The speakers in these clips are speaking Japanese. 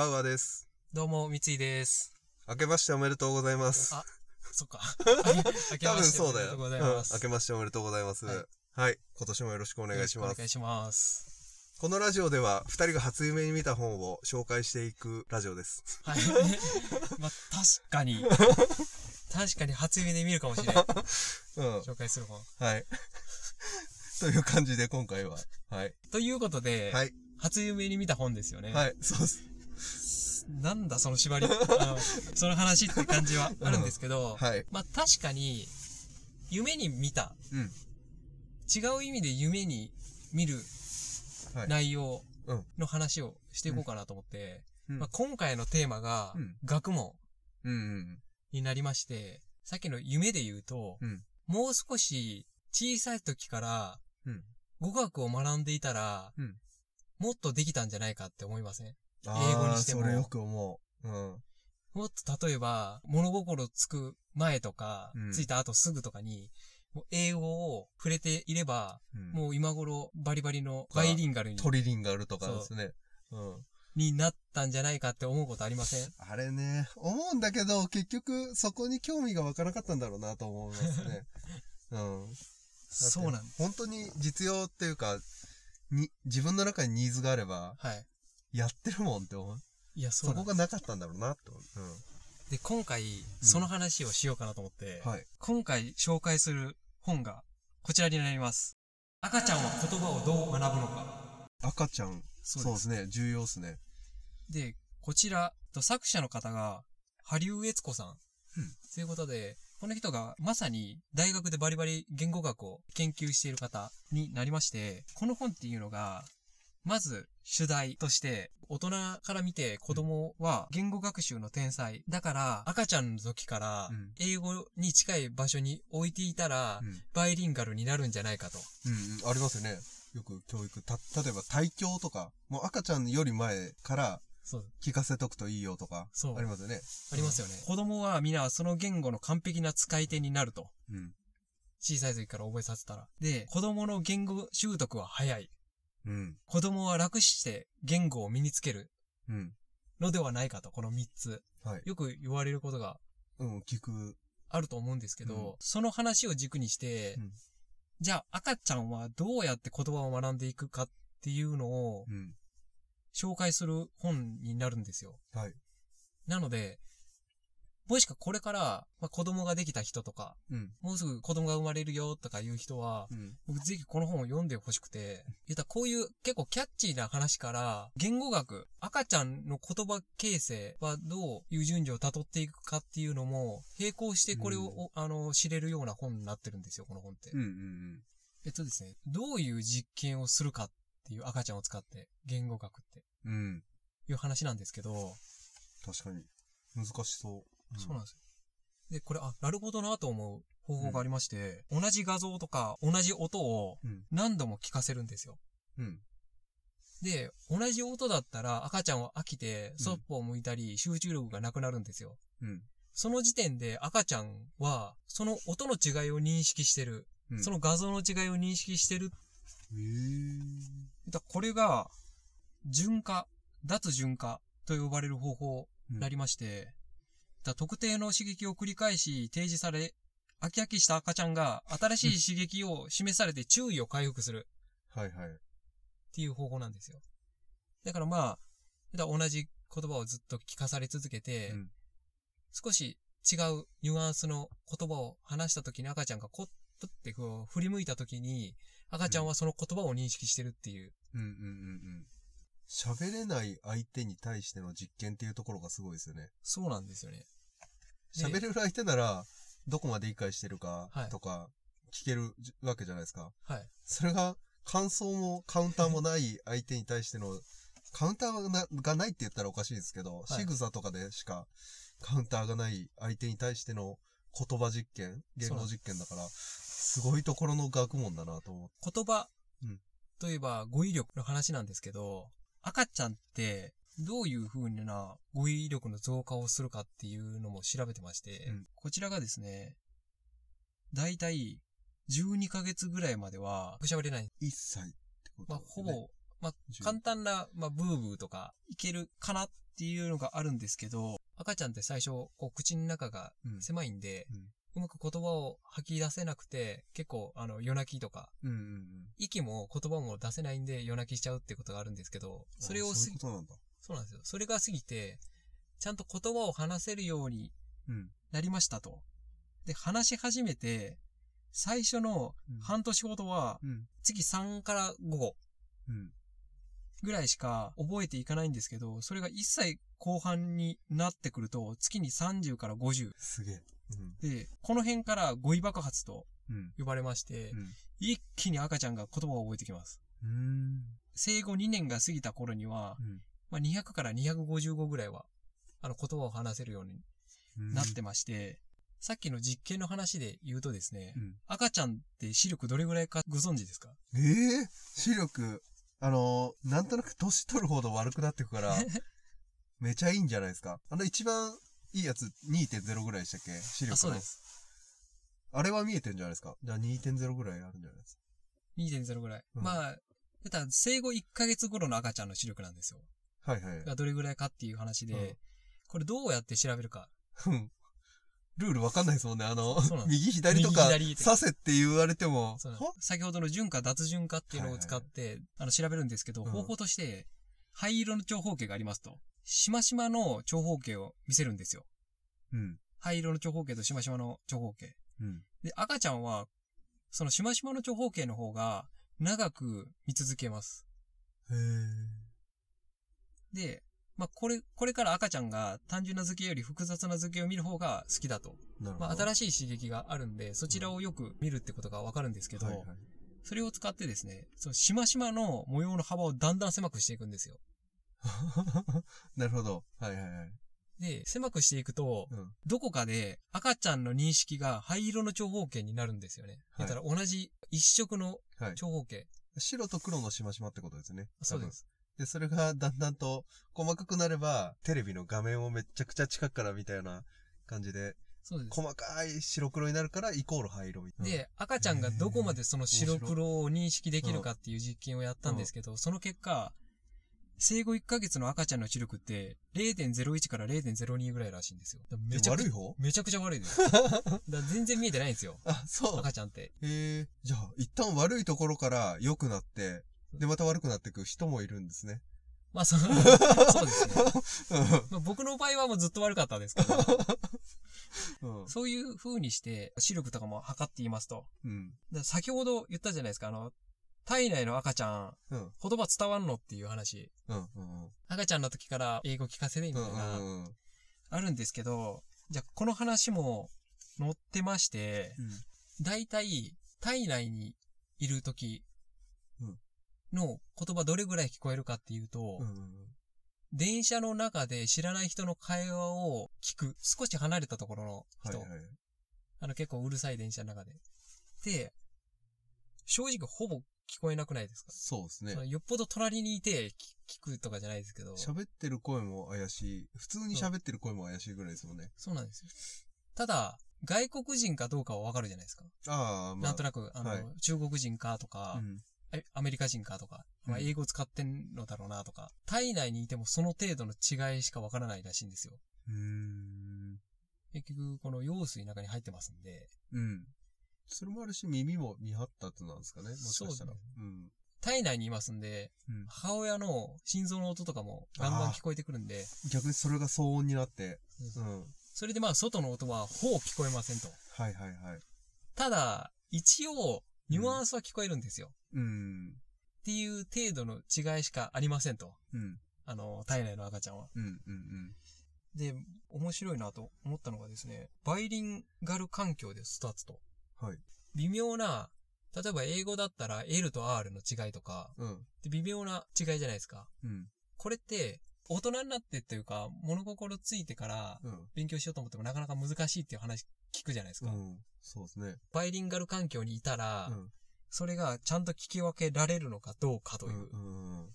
バウアーです。どうも、三井です。明けましておめでとうございます。あそっか。多分そうだよ。うございうんます。明けましておめでとうございます。ははいい。今年もよろしくお願いします。お願いします。このラジオでは、二人が初夢に見た本を紹介していくラジオです。はい。まあ、確かに。確かに初夢で見るかもしれない。うん。紹介する本。はい。という感じで今回は。はい。ということで、はい。初夢に見た本ですよね。はい。そうです。なんだその縛り？その話って感じはあるんですけど、はい。まあ確かに、夢に見た。うん。違う意味で夢に見るはい。内容うんの話をしていこうかなと思って、うんまあ、今回のテーマがうん、学問。になりまして、さっきの夢で言うと、うんもう少し小さい時からうん。語学を学んでいたら、うんもっとできたんじゃないかって思いません？あー英語にしてもそれよく思う。うん。もっと例えば、物心つく前とか、うんついた後すぐとかに、もう英語を触れていれば、うんもう今頃バリバリのバイリンガルにトリリンガルとかですね。うん。になったんじゃないかって思うことありません？あれね、思うんだけど、結局そこに興味が湧かなかったんだろうなと思いますね。うん。そうなんです。本当に実用っていうか、に、自分の中にニーズがあれば、はい。やってるもんって思う？いや、そそうこなんですがなかったんだろうなって思う。で、今回、その話をしようかなと思って、うん。はい。今回紹介する本がこちらになります。赤ちゃんは言葉をどう学ぶのか。赤ちゃん、そそうですね、重要ですね。で、こちら、と作者の方が、羽生悦子さん。うんということで、この人がまさに大学でバリバリ言語学を研究している方になりまして、この本っていうのが、まず主題として、大人から見て子供は言語学習の天才。だから赤ちゃんの時からうん英語に近い場所に置いていたらう、ん。バイリンガルになるんじゃないかと。うん、うん、ありますよね。よく教育。た、例えば体教とか、もう赤ちゃんより前からそう。聞かせとくといいよとか、そうありますよね。ありますよね。子供は皆その言語の完璧な使い手になると。うん。小さい時から覚えさせたら。で、子供の言語習得は早い。うん。子供は楽して言語を身につけるうん。のではないかと、この3つ。はい。よく言われることがうん、聞く。あると思うんですけど、うんその話を軸にして、うんじゃあ赤ちゃんはどうやって言葉を学んでいくかっていうのをうん。紹介する本になるんですよ。はい。なので、もしかこれから、まあ、子供ができた人とか、うん。もうすぐ子供が生まれるよとかいう人は、うん。僕ぜひこの本を読んでほしくて、言ったらこういう結構キャッチーな話から、言語学、赤ちゃんの言葉形成はどういう順序を辿っていくかっていうのも、並行してこれを、うんおあの、知れるような本になってるんですよ、この本って。うん。うん。えっとですね、どういう実験をするかっていう赤ちゃんを使って、言語学ってうん。うん。いう話なんですけど、確かに。難しそう。そうなんですよ。で、これ、あ、なるほどなと思う方法がありまして、同じ画像とか同じ音をうん。何度も聞かせるんですよ。うん。で、同じ音だったら赤ちゃんは飽きて、そっぽを向いたり、集中力がなくなるんですよ。うん。その時点で赤ちゃんは、その音の違いを認識してる。うん。その画像の違いを認識してる。へー。だこれが、順化、脱順化と呼ばれる方法になりまして、だ特定の刺激を繰り返し提示され、飽き飽きした赤ちゃんが新しい刺激を示されて注意を回復するはいはい。っていう方法なんですよ。だからまあ、だ同じ言葉をずっと聞かされ続けて、うん少し違うニュアンスの言葉を話した時に赤ちゃんがこっとってこう振り向いた時に、赤ちゃんはその言葉を認識してるっていう。うんうんうんうん。喋れない相手に対しての実験っていうところがすごいですよね。そうなんですよね。で喋れる相手なら、どこまで理解してるかはいとか、聞けるじわけじゃないですか。はい。それが、感想もカウンターもない相手に対しての、カウンターがながないって言ったらおかしいですけど、い仕草とかでしかカウンターがない相手に対しての言葉実験、言語実験だから、すごいところの学問だなと思って。言葉うんといえば語彙力の話なんですけど、赤ちゃんってどういう風な語彙力の増加をするかっていうのも調べてまして、うんこちらがですね、だいたい12ヶ月ぐらいまでは喋れない。1歳ってことまあ、ですね。ほぼまあ、簡単な、まあ、ブーブーとかいけるかなっていうのがあるんですけど、赤ちゃんって最初、こう、口の中がうん狭いんで、うんうまく言葉を吐き出せなくて、結構、あの、夜泣きとか、うんうんうん。息も言葉も出せないんで夜泣きしちゃうってことがあるんですけど、それをそういうことなんだ。そうなんですよ。それが過ぎて、ちゃんと言葉を話せるようにうん。なりましたと。で、話し始めて、最初のうん半年ほどは、うん。月3から5語うん。ぐらいしか覚えていかないんですけど、それが一切後半になってくると、月に30から50。すげえ。で、この辺から語彙爆発と。呼ばれまして、うん一気に赤ちゃんが言葉を覚えてきます。生後2年が過ぎた頃には、うんまあ、200から250語ぐらいは、あの言葉を話せるようにうん。なってまして、さっきの実験の話で言うとですね、うん。赤ちゃんって視力どれぐらいかご存知ですか？ええ視力、あのー、なんとなく年取るほど悪くなってくから、めちゃいいんじゃないですか？あの一番いいやつ2.0ぐらいでしたっけ？視力の。あ、そうで。す。あれは見えてんじゃないですか？じゃあ2.0ぐらいあるんじゃないですか？2.0ぐらい。うんまあ、だから生後1ヶ月頃の赤ちゃんの視力なんですよ。はいはい。がどれぐらいかっていう話で、うんこれどうやって調べるか。うんルールわかんないですもんね。あの右左とか、右左とか刺せって言われても、先ほどの順化、脱順化っていうのを使って、あの、調べるんですけど、うん方法として、灰色の長方形がありますと。しましまの長方形を見せるんですよ。うん。灰色の長方形としましまの長方形。うん。で、赤ちゃんは、そのしましまの長方形の方が長く見続けます。へえ。で、まあ、これ、これから赤ちゃんが単純な図形より複雑な図形を見る方が好きだと。なるほど。まあ、新しい刺激があるんで、そちらをよく見るってことがわかるんですけど、はいはい。それを使ってですね、そのしましまの模様の幅をだんだん狭くしていくんですよ。なるほど。はいはいはい。で、狭くしていくと、うん。どこかで赤ちゃんの認識が灰色の長方形になるんですよね。はいだから同じ一色のはい。長方形。白と黒のしましまってことですね。そうです。で、それがだんだんと細かくなれば、テレビの画面をめっちゃくちゃ近くから見たような感じで、そうです。細かい白黒になるから、イコール灰色みたいな。で、赤ちゃんがどこまでその白黒を認識できるかっていう実験をやったんですけど、その結果、生後1ヶ月の赤ちゃんの視力って0.01から0.02ぐらいらしいんですよ。めちゃく悪い方？めちゃくちゃ悪いです。だ全然見えてないんですよ。あ、そう。赤ちゃんって。へえ。じゃあ、一旦悪いところから良くなって、で、また悪くなっていく人もいるんですね。まあ、そそうですね。うまあ、僕の場合はもうずっと悪かったですけど、ん。うん。そういう風にして視力とかも測っていますと。うん。で先ほど言ったじゃないですか、あの、体内の赤ちゃん、うん。言葉伝わんのっていう話。うん。うん。赤ちゃんの時から英語聞かせてみうたいな、ん。うん。あるんですけど、じゃあこの話も載ってまして、だいたい体内にいる時の言葉どれぐらい聞こえるかっていうと、うん。電車の中で知らない人の会話を聞く、少し離れたところの人、はいはい。あの結構うるさい電車の中で。で、正直ほぼ聞こえなくないですか、そうですね。よっぽど隣にいて聞聞くとかじゃないですけど、喋ってる声も怪しい。普通に喋ってる声も怪しいぐらいですもんね。そうなんですよ。ただ、外国人かどうかはわかるじゃないですか。ああ、まあ。なんとなく、あの、はい中国人かとか、うん。えアメリカ人かとか、まあ、うん英語使ってんのだろうなとか、体内にいてもその程度の違いしかわからないらしいんですよ。うーん。結局、この用水の中に入ってますんで、うん。それもあるし、耳も未発達なんですかねもしかしたら。そううん。体内にいますんで、うん。母親の心臓の音とかもガンガン聞こえてくるんで、逆にそれが騒音になって。うんうん。それでまあ外の音はほぼ聞こえませんと。はいはいはい。ただ、一応、ニュアンスは聞こえるんですよ。うん。っていう程度の違いしかありませんと。うん。あの、体内の赤ちゃんは。うん。うん。で、面白いなと思ったのがですね、バイリンガル環境で育つと。はい。微妙な、例えば英語だったら L と R の違いとか、うん。で微妙な違いじゃないですか。うん。これって、大人になってっていうか、物心ついてからうん。勉強しようと思ってもなかなか難しいっていう話聞くじゃないですか。うん。そうですね。バイリンガル環境にいたら、うん。それがちゃんと聞き分けられるのかどうかといううん。うん。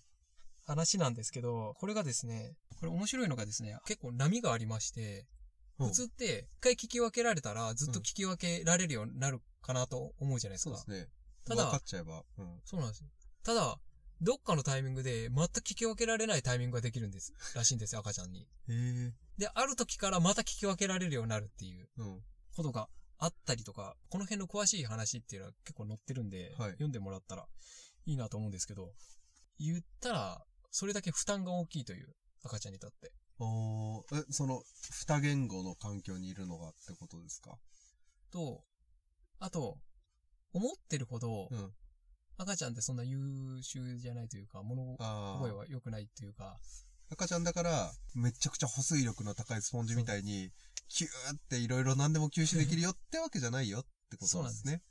話なんですけど、これがですね、これ面白いのがですね、結構波がありまして、普通って一回聞き分けられたらずっと聞き分けられるようになるかなと思うじゃないですか。そうですね。ただ分かっちゃえば。うん。そうなんですよ。ただ、どっかのタイミングで全く聞き分けられないタイミングができるんです、らしいんですよ、赤ちゃんに。へえ。で、ある時からまた聞き分けられるようになるっていううん。ことがあったりとか、この辺の詳しい話っていうのは結構載ってるんで、はい読んでもらったらいいなと思うんですけど、言ったら、それだけ負担が大きいという、赤ちゃんにとって。おーえ、その、二言語の環境にいるのがってことですか？と、あと、思ってるほど、うん。赤ちゃんってそんな優秀じゃないというか、物。覚えは良くないというか、赤ちゃんだから、めちゃくちゃ保水力の高いスポンジみたいに、キューっていろいろ何でも吸収できるよってわけじゃないよってことですね。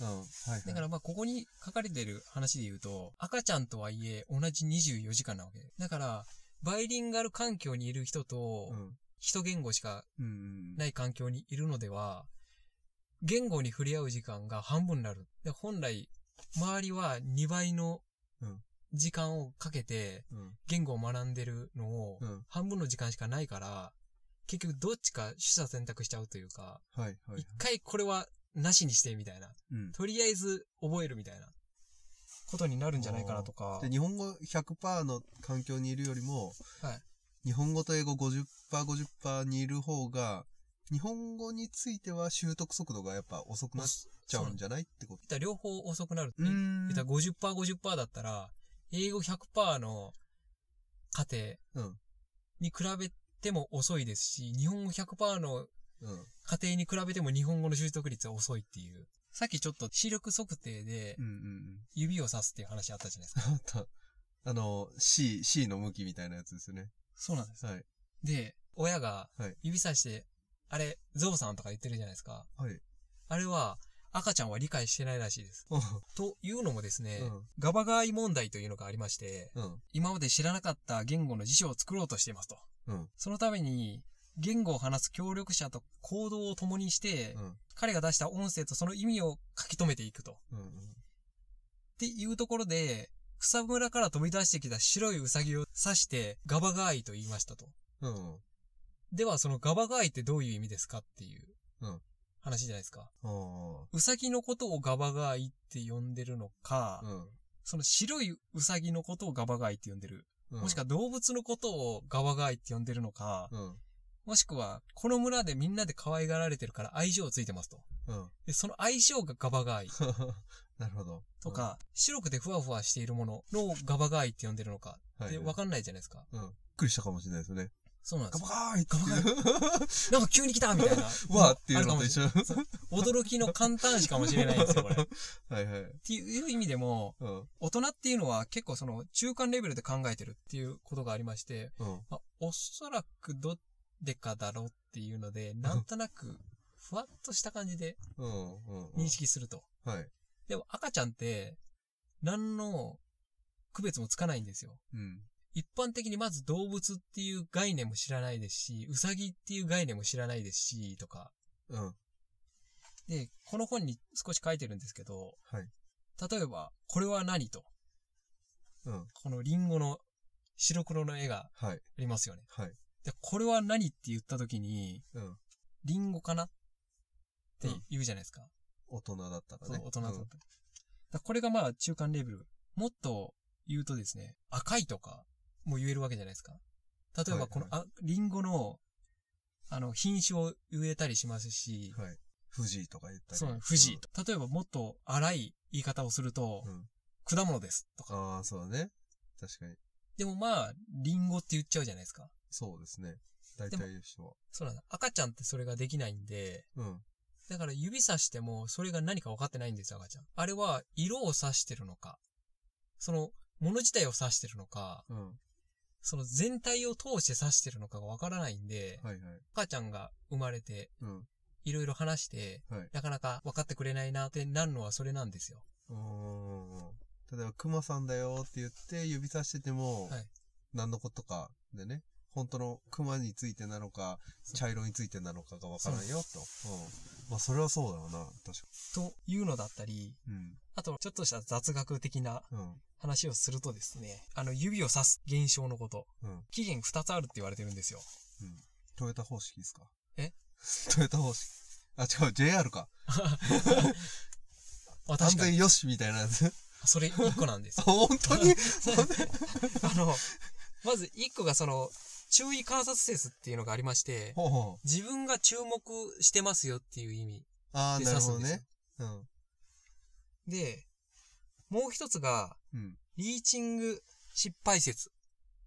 うん。はい、はい。だからまあここに書かれてる話で言うと、赤ちゃんとはいえ同じ24時間なわけ。だから、バイリンガル環境にいる人とう、ん。一言語しか。ない環境にいるのでは、言語に触れ合う時間が半分になる。で本来、周りは2倍のうん時間をかけてうん。言語を学んでるのをうん。半分の時間しかないから、結局どっちか取捨選択しちゃうというか。一回これはなしにしてみたいな。うん。とりあえず覚えるみたいなことになるんじゃないかなとかで、。日本語100%の環境にいるよりも、はい。日本語と英語50%、50%にいる方が、日本語については習得速度がやっぱ遅くなっちゃうんじゃないってこと？両方遅くなる。うーん言ったら50%、50%だったら、英語100%の過程うん。に比べても遅いですし、日本語100%のうん。過程に比べても日本語の習得率は遅いっていう。さっきちょっと視力測定で。指を指すっていう話あったじゃないですか。あった。あの、C、C の向きみたいなやつですよね。そうなんです。はい。で、親がはい指さして、あれ、ゾウさんとか言ってるじゃないですか。はい。あれは赤ちゃんは理解してないらしいです。うん。というのもですね、うんガバガーイ問題というのがありまして、うん。今まで知らなかった言語の辞書を作ろうとしていますと。うん。そのために、言語を話す協力者と行動を共にして、うん。彼が出した音声とその意味を書き留めていくと。っうん。ていうところで、草むらから飛び出してきた白いウサギを指してガバガーイと言いましたと。うん。では、そのガバガーイってどういう意味ですかっていううん話じゃないですか。うん。ウサギのことをガバガーイって呼んでるのか、うん。その白いウサギのことをガバガーイって呼んでる。うん。もしくは動物のことをガバガーイって呼んでるのか、うん。もしくは、この村でみんなで可愛がられてるから愛情ついてますと。うん。で、その愛情がガバガーイなるほど。とか、白くてふわふわしているもののガバガーイって呼んでるのかうん、はい。ってわかんないじゃないですか。うん。びっくりしたかもしれないですよね。そうなんですガバよ。ガーイっていう。なんか急に来たみたいな。わーっていうのと一緒。驚きの簡単詞かもしれないんですよ、これ。っ はいはい。ていう意味でも、うん。大人っていうのは結構その中間レベルで考えてるっていうことがありまして、うん。まあ、おそらくどれかだろうっていうので、なんとなく、ふわっとした感じで。認識すると。はい。でも赤ちゃんって、何の区別もつかないんですよ。うん。一般的にまず動物っていう概念も知らないですし、ウサギっていう概念も知らないですし、とか。うん。で、この本に少し書いてるんですけど、はい。例えば、これは何と、うん。このリンゴの白黒の絵がはい。ありますよね。はい。で、これは何って言った時に、うん。リンゴかなって言うじゃないですか。大人だったらね。そう、大人だった。だからこれがまあ中間レベル。もっと言うとですね、赤いとかも言えるわけじゃないですか。例えばこの、あ、リンゴの、あの、品種を植えたりしますし、うん。はい。富士とか言ったり。そう、富士と。例えばもっと荒い言い方をすると、うん。うん。果物ですとか。ああ、そうだね。確かに。でもまあ、リンゴって言っちゃうじゃないですか。そうですね。大体の人は。そうなんだ。赤ちゃんってそれができないんで、うん。だから指さしてもそれが何か分かってないんですよ、赤ちゃん。あれは色を指してるのか、その物自体を指してるのか、うん。その全体を通して指してるのかが分からないんで、はいはい。赤ちゃんが生まれてうん。いろいろ話して、はい。なかなか分かってくれないなってなるのはそれなんですよ。うーん。例えば、熊さんだよって言って指さしてても、はい何のことかでね、本当の熊についてなのか、茶色についてなのかがわからんよ、と。うん。まあ、それはそうだろうな、確かというのだったり、に。あとちょっとした雑学的なうん。話をするとですね、あの指を指す現象のこと、うん。うん。起源2つあるって言われてるんですよ。トヨタ方式ですか？え？トヨタ方式。あ、違う、JR か。あ、確かに。よしみたいなやつ。それ1個なんですよ。本当に？あの、まず1個がその、注意観察説っていうのがありまして、ほうほう。自分が注目してますよっていう意味ああ、でなるほど指すんですよね。。うん。で、もう一つが、うん。リーチング失敗説。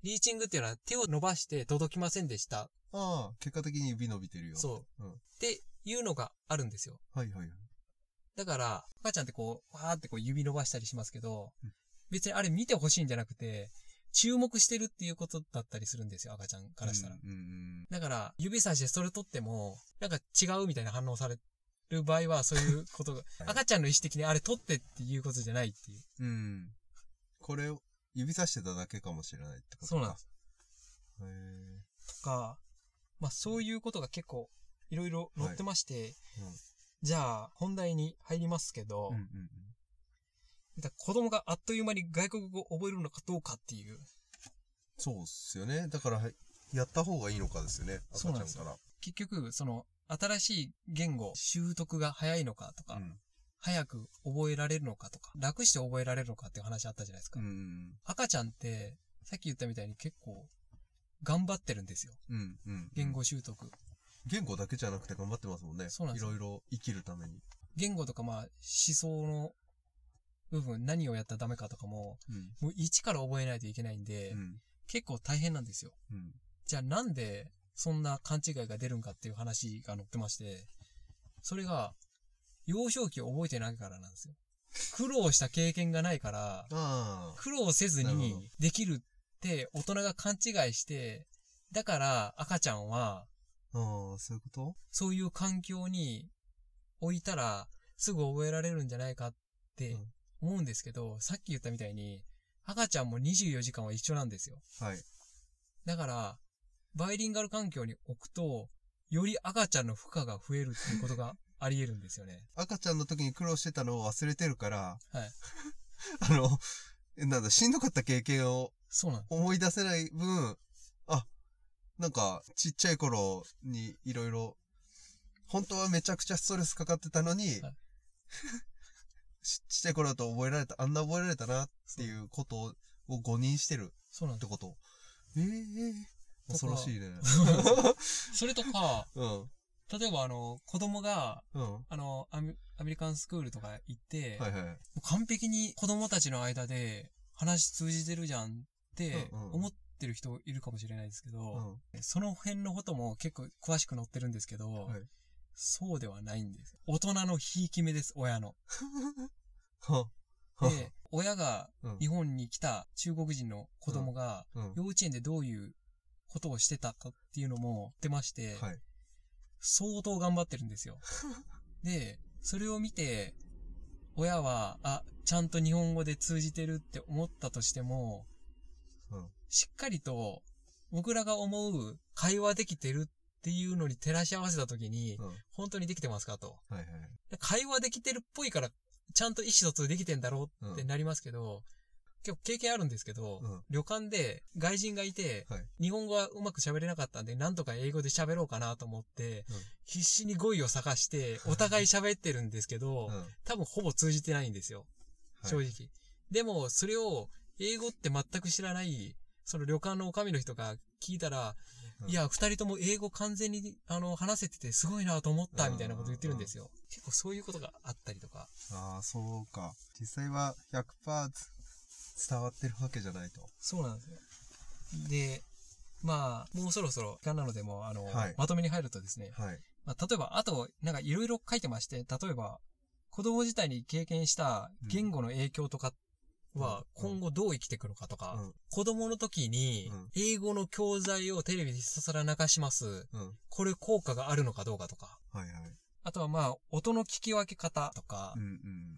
リーチングっていうのは手を伸ばして届きませんでした。ああ、結果的に指伸びてるよ。そう。うんっていうのがあるんですよ。はいはいはい。だから、赤ちゃんってこう、わーってこう指伸ばしたりしますけどうん、別にあれ見てほしいんじゃなくて、注目してるっていうことだったりするんですよ、赤ちゃんからしたら。うんうんだから、指さしてそれ取っても、なんか違うみたいな反応される場合は、そういうことが、はい赤ちゃんの意思的にあれ取ってっていうことじゃないっていう。うん。うん。これを指さしてただけかもしれないってことか。そうなんです。へえ。とか、まあそういうことが結構いろいろ載ってまして、うんじゃあ本題に入りますけど、うんうんうん。だ子供があっという間に外国語を覚えるのかどうかっていう、そうっすよね。だから、はいやった方がいいのかですよね。赤ちゃんから。結局その新しい言語習得が早いのかとか、うん。早く覚えられるのかとか、楽して覚えられるのかっていう話あったじゃないですか。うん。赤ちゃんって、さっき言ったみたいに結構頑張ってるんですよ。うん。うん。言語習得。言語だけじゃなくて頑張ってますもんね。そうなんですよいろいろ生きるために。言語とかまあ思想の部分、何をやったらダメかとかも、うん。もう一から覚えないといけないんで、うん。結構大変なんですよ。うん。じゃあなんでそんな勘違いが出るんかっていう話が載ってまして、それが幼少期を覚えてないからなんですよ。苦労した経験がないから。苦労せずにできるって大人が勘違いして、だから赤ちゃんはああ、そういうこと？そういう環境に置いたらすぐ覚えられるんじゃないかってうん思うんですけど、さっき言ったみたいに赤ちゃんも24時間は一緒なんですよ。はい。だから、バイリンガル環境に置くと、より赤ちゃんの負荷が増えるっていうことが あり得るんですよね。赤ちゃんの時に苦労してたのを忘れてるから、はい。あの、なんだ、しんどかった経験をそうなん思い出せない分、あ、なんか、ちっちゃい頃にいろいろ、本当はめちゃくちゃストレスかかってたのに、はい ちちっちゃい頃だと覚えられた、あんな覚えられたなっていうことを誤認してるそうなんでってこと。ええ恐ろしいね。す。それとか、うん。例えばあの、子供が、うん。はあの、アメアメリカンスクールとか行って、いはい。もう完璧に子供たちの間で話通じてるじゃんってうんうん思ってる人いるかもしれないですけうど、ん。その辺のことも結構詳しく載ってるんですけど、はいそうではないんです。大人のひいき目です、親の。は はで、親がうん日本に来た中国人の子供がうん。幼稚園でどういうことをしてたかっていうのも出まして、はい。相当頑張ってるんですよ。で、それを見て、親は、あ、ちゃんと日本語で通じてるって思ったとしても、うん。しっかりと僕らが思う会話できてるっていうのに照らし合わせたときに、うん。本当にできてますかと。はいはい。で会話できてるっぽいから、ちゃんと意思疎通できてんだろうってなりますけど、結構経験あるんですけど、うん旅館で外人がいて、はい日本語はうまく喋れなかったんで、なんとか英語で喋ろうかなと思って、うん必死に語彙を探して、お互い喋ってるんですけど、うん。多分ほぼ通じてないんですよ。はい正直。でも、それを、英語って全く知らない、その旅館のお上の人が聞いたら、うんいや、二人とも英語完全に、あの、話せててすごいなと思った、うんみたいなこと言ってるんですよ。結構そういうことがあったりとか。ああ、そうか。実際は100%伝わってるわけじゃないと。そうなんですよ。で、まあ、もうそろそろ時間なので、もう、あの、はいまとめに入るとですね、はい。まあ、例えば、あと、なんかいろいろ書いてまして、例えば、子供自体に経験した言語の影響とかはうん今後どう生きていくのかとか、うん。子供の時にうん英語の教材をテレビでひたすら流します。うん。これ効果があるのかどうかとか。はいはい。あとはまあ、音の聞き分け方とかう、んうん。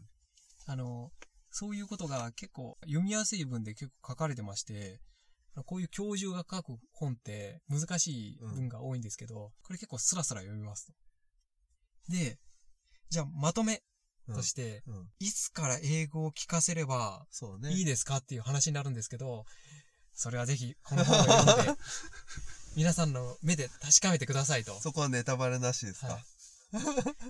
あの、そういうことが結構読みやすい文で結構書かれてまして、こういう教授が書く本って難しい文が多いんですけど、これ結構スラスラ読みますと。で、じゃあまとめうんとして、うん。いつから英語を聞かせれば。いいですかっていう話になるんですけど、それはぜひこの本を読んで、皆さんの目で確かめてくださいと。そこはネタバレなしですか？はい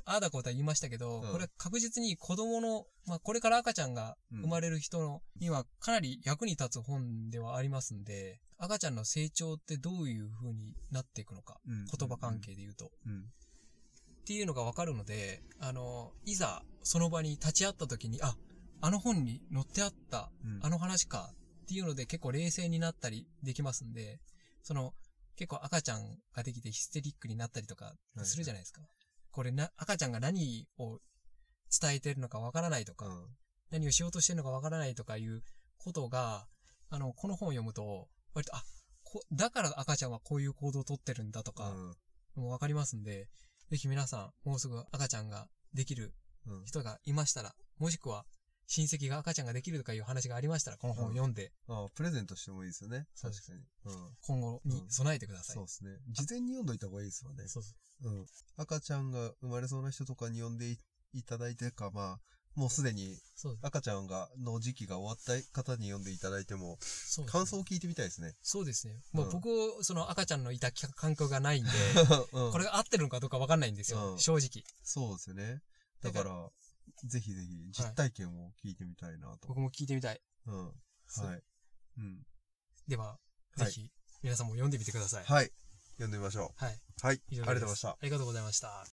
ああだこうだ言いましたけど、うんこれは確実に子供の、まあこれから赤ちゃんがうん生まれる人のにはかなり役に立つ本ではありますんで、赤ちゃんの成長ってどういう風になっていくのか、うん言葉関係で言うと。うん。っていうのがわかるので、あの、いざその場に立ち会った時に、あ、あの本に載ってあった、うんあの話かっていうので結構冷静になったりできますんで、その、結構赤ちゃんができてヒステリックになったりとかするじゃないですか。これな、赤ちゃんが何を伝えてるのかわからないとか、うん。何をしようとしてるのかわからないとかいうことが、あの、この本を読むと、割と、あ、こだから赤ちゃんはこういう行動をとってるんだとか、もうわかりますんで、ぜひ皆さん、もうすぐ赤ちゃんができる。人がいましたら、もしくは親戚が赤ちゃんができるとかいう話がありましたら、この本を読んで、あプレゼントしてもいいですよね。そうです確かに。うん。今後に備えてください。そうですね。事前に読んどいた方がいいですわね。そうそううん。赤ちゃんが生まれそうな人とかに読んでいいただいてか、まあ、もうすでにそう赤ちゃんが、の時期が終わった方に読んでいただいても、そうですね感想を聞いてみたいですね。そうですね。もううん僕、その赤ちゃんのいた環境がないんで、うんこれが合ってるのかどうかわかんないんですよ、うん正直。そうですよね。だだからぜひぜひ実体験を聞いてみたいなと。僕も聞いてみたい。うん。そうはい。うん。では、はいぜひ、皆さんも読んでみてください。はい。読んでみましょはい。う。はい。ありがとうございました。ありがとうございました。